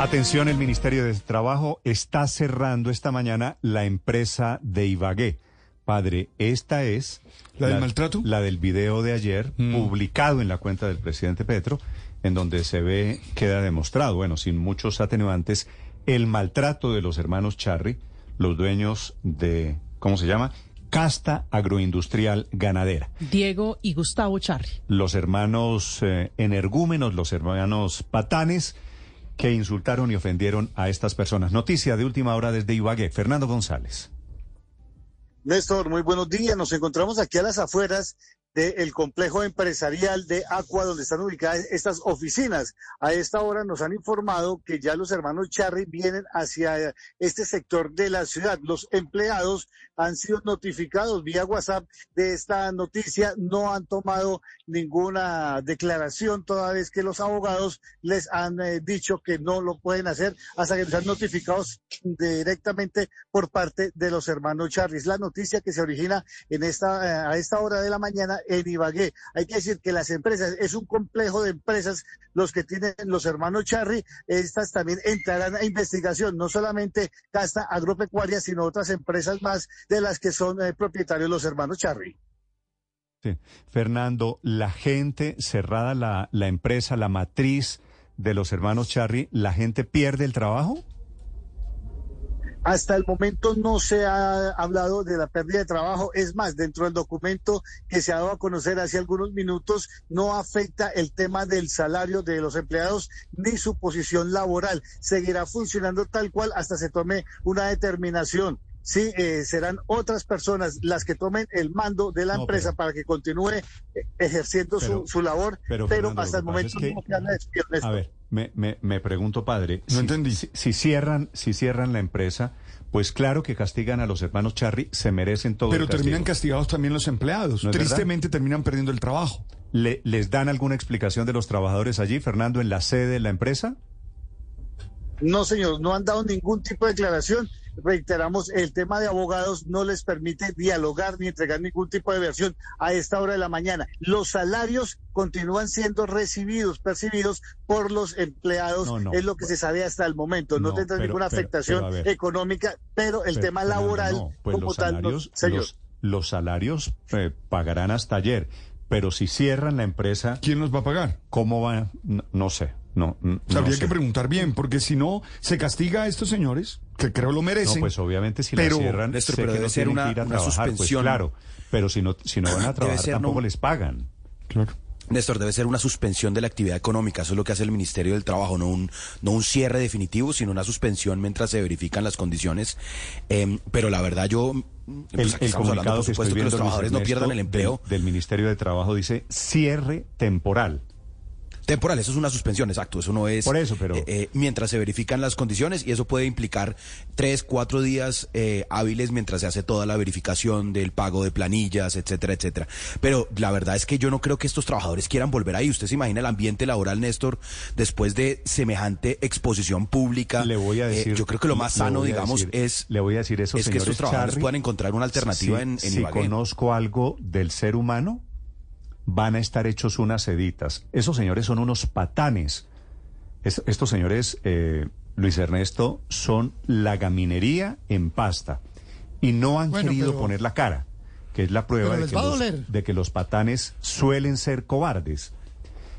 Atención, el Ministerio de Trabajo está cerrando esta mañana la empresa de Ibagué. Padre, esta es... ¿La del maltrato? La del video de ayer, publicado en la cuenta del presidente Petro, en donde se ve, queda demostrado, bueno, sin muchos atenuantes, el maltrato de los hermanos Charry, los dueños de, ¿cómo se llama? Casta Agroindustrial Ganadera. Diego y Gustavo Charri. Los hermanos eh, energúmenos, los hermanos patanes, que insultaron y ofendieron a estas personas. Noticia de última hora desde Ibagué. Fernando González. Néstor, muy buenos días. Nos encontramos aquí a las afueras del complejo empresarial de Aqua, donde están ubicadas estas oficinas. A esta hora nos han informado que ya los hermanos Charry vienen hacia este sector de la ciudad. Los empleados han sido notificados vía WhatsApp de esta noticia. No han tomado ninguna declaración toda vez que los abogados les han eh, dicho que no lo pueden hacer hasta que sean notificados directamente por parte de los hermanos Charry. Es la noticia que se origina en esta, eh, a esta hora de la mañana en Ibagué. Hay que decir que las empresas, es un complejo de empresas los que tienen los hermanos Charry, estas también entrarán a investigación, no solamente Casta Agropecuaria, sino otras empresas más de las que son eh, propietarios los hermanos Charry. Sí. Fernando, la gente cerrada la, la empresa, la matriz de los hermanos Charry, ¿la gente pierde el trabajo? Hasta el momento no se ha hablado de la pérdida de trabajo. Es más, dentro del documento que se ha dado a conocer hace algunos minutos, no afecta el tema del salario de los empleados ni su posición laboral. Seguirá funcionando tal cual hasta se tome una determinación. Sí, eh, serán otras personas las que tomen el mando de la No, empresa pero- para que continúe eh, ejerciendo Pero- su, su labor, pero, pero, Fernando, hasta el momento es que- no se han. A ver, me, me, me pregunto, padre. No si, entendí. Si, si cierran, si cierran la empresa, pues claro que castigan a los hermanos Charry, se merecen todo Pero el terminan castigados también los empleados. ¿No es verdad? Tristemente terminan perdiendo el trabajo. ¿Le- ¿Les dan alguna explicación de los trabajadores allí, Fernando, en la sede de la empresa? No, señor, no han dado ningún tipo de declaración. Reiteramos, el tema de abogados no les permite dialogar ni entregar ningún tipo de versión a esta hora de la mañana. Los salarios continúan siendo recibidos, percibidos por los empleados, No, no. es lo que se sabe hasta el momento. No, No, tendrá pero- ninguna pero- afectación pero a ver. económica, pero el Pero, tema laboral no, pues como los tal, no, salarios, señor. los, los salarios eh, pagarán hasta ayer, pero si cierran la empresa, ¿Quién los va a pagar? ¿cómo va? No, no sé, no, no habría sé. que preguntar bien, porque si no, se castiga a estos señores, que creo lo No, merecen. pues obviamente si Pero, la cierran, Néstor, sé pero que debe no ser una- que ir a una trabajar, suspensión. Pues claro, pero si no, si no van a trabajar ser, tampoco ¿no? les pagan. Claro. Néstor, debe ser una suspensión de la actividad económica. Eso es lo que hace el Ministerio del Trabajo, no un, no un cierre definitivo, sino una suspensión mientras se verifican las condiciones. Em, pero la verdad, yo. pues El, aquí el estamos hablando, por que estoy supuesto, que los trabajadores no pierdan el empleo. Del, del Ministerio de Trabajo dice cierre temporal. Temporal, eso es una suspensión, exacto. Eso no es. Por eso, pero- eh, eh, mientras se verifican las condiciones y eso puede implicar tres, cuatro días eh, hábiles mientras se hace toda la verificación del pago de planillas, etcétera, etcétera. Pero la verdad es que yo no creo que estos trabajadores quieran volver ahí. Usted se imagina el ambiente laboral, Néstor, después de semejante exposición pública. Le voy a decir. yo creo que lo más sano, digamos, decir- es. Le voy a decir eso, es que estos trabajadores Charri, puedan encontrar una alternativa si- en, en Si Ibagué. conozco algo del ser humano, van a estar hechos unas seditas. Esos señores son unos patanes. Es- estos señores, eh, Luis Ernesto, son la gaminería en pasta. Y no han Bueno, querido pero- poner la cara, que es la prueba de que, los, doler. de que los patanes suelen ser cobardes.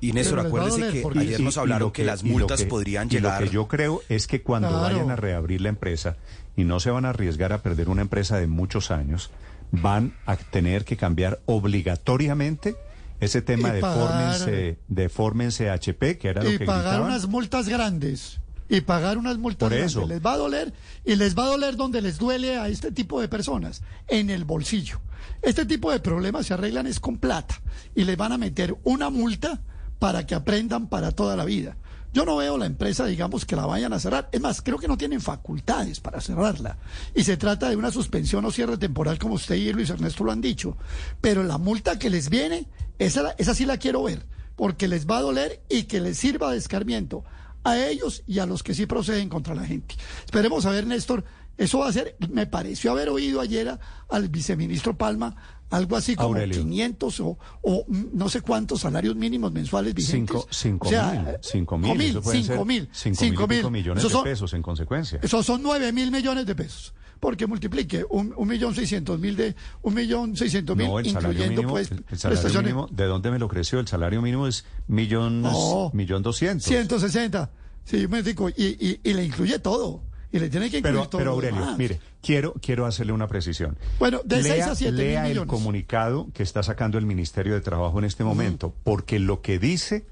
Y Néstor, acuérdese que porque- ayer nos hablaron que, las multas que- podrían y llegar. Lo que yo creo es que cuando Claro. vayan a reabrir la empresa y no se van a arriesgar a perder una empresa de muchos años, van a tener que cambiar obligatoriamente ese tema Y de pagar- fórmense, de fórmense HP, que era lo y que pagar gritaban. unas multas grandes. Y pagar unas multas Por grandes. eso. Les va a doler y les va a doler donde les duele a este tipo de personas, en el bolsillo. Este tipo de problemas se arreglan es con plata y les van a meter una multa para que aprendan para toda la vida. Yo no veo la empresa, digamos, que la vayan a cerrar. Es más, creo que no tienen facultades para cerrarla. Y se trata de una suspensión o cierre temporal, como usted y Luis Ernesto lo han dicho. Pero la multa que les viene, esa, esa sí la quiero ver, porque les va a doler y que les sirva de escarmiento a ellos y a los que sí proceden contra la gente. Esperemos a ver, Néstor. Eso va a ser, me pareció haber oído ayer a- al viceministro Palma algo así como Aurelio. 500 o, o no sé cuántos salarios mínimos mensuales vigentes. Cinco, cinco O sea, mil, eh, cinco mil, cinco mil, eso cinco mil, millones de pesos en consecuencia. Esos son 9 mil millones de pesos. Porque multiplique un, un millón seiscientos mil de un millón seiscientos mil, No, el salario incluyendo mínimo, pues el, el salario mínimo, ¿de dónde me lo creció? El salario mínimo es millón, No. millón doscientos. 160. Sí, me digo, y, y, y le incluye todo. Y le tiene que incluir Pero, todo. pero lo Aurelio, demás. mire, quiero, quiero hacerle una precisión. Bueno, de seis lea, a siete mil lea el comunicado que está sacando el Ministerio de Trabajo en este momento, porque lo que dice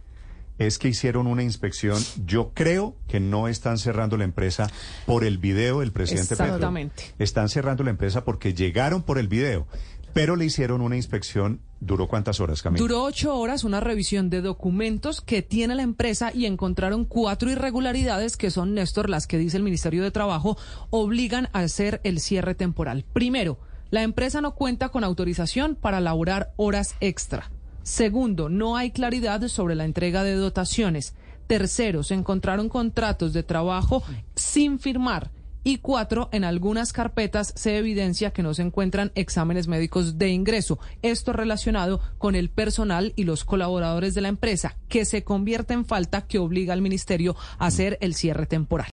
es que hicieron una inspección. Yo creo que no están cerrando la empresa por el video del presidente. Exactamente. Están cerrando la empresa porque llegaron por el video, pero le hicieron una inspección. ¿Duró cuántas horas, Camila? Duró ocho horas una revisión de documentos que tiene la empresa y encontraron cuatro irregularidades que son, Néstor, las que dice el Ministerio de Trabajo, obligan a hacer el cierre temporal. Primero, la empresa no cuenta con autorización para laborar horas extra. Segundo, no hay claridad sobre la entrega de dotaciones. Tercero, se encontraron contratos de trabajo sin firmar. Y cuatro, en algunas carpetas se evidencia que no se encuentran exámenes médicos de ingreso. Esto relacionado con el personal y los colaboradores de la empresa, que se convierte en falta que obliga al ministerio a hacer el cierre temporal.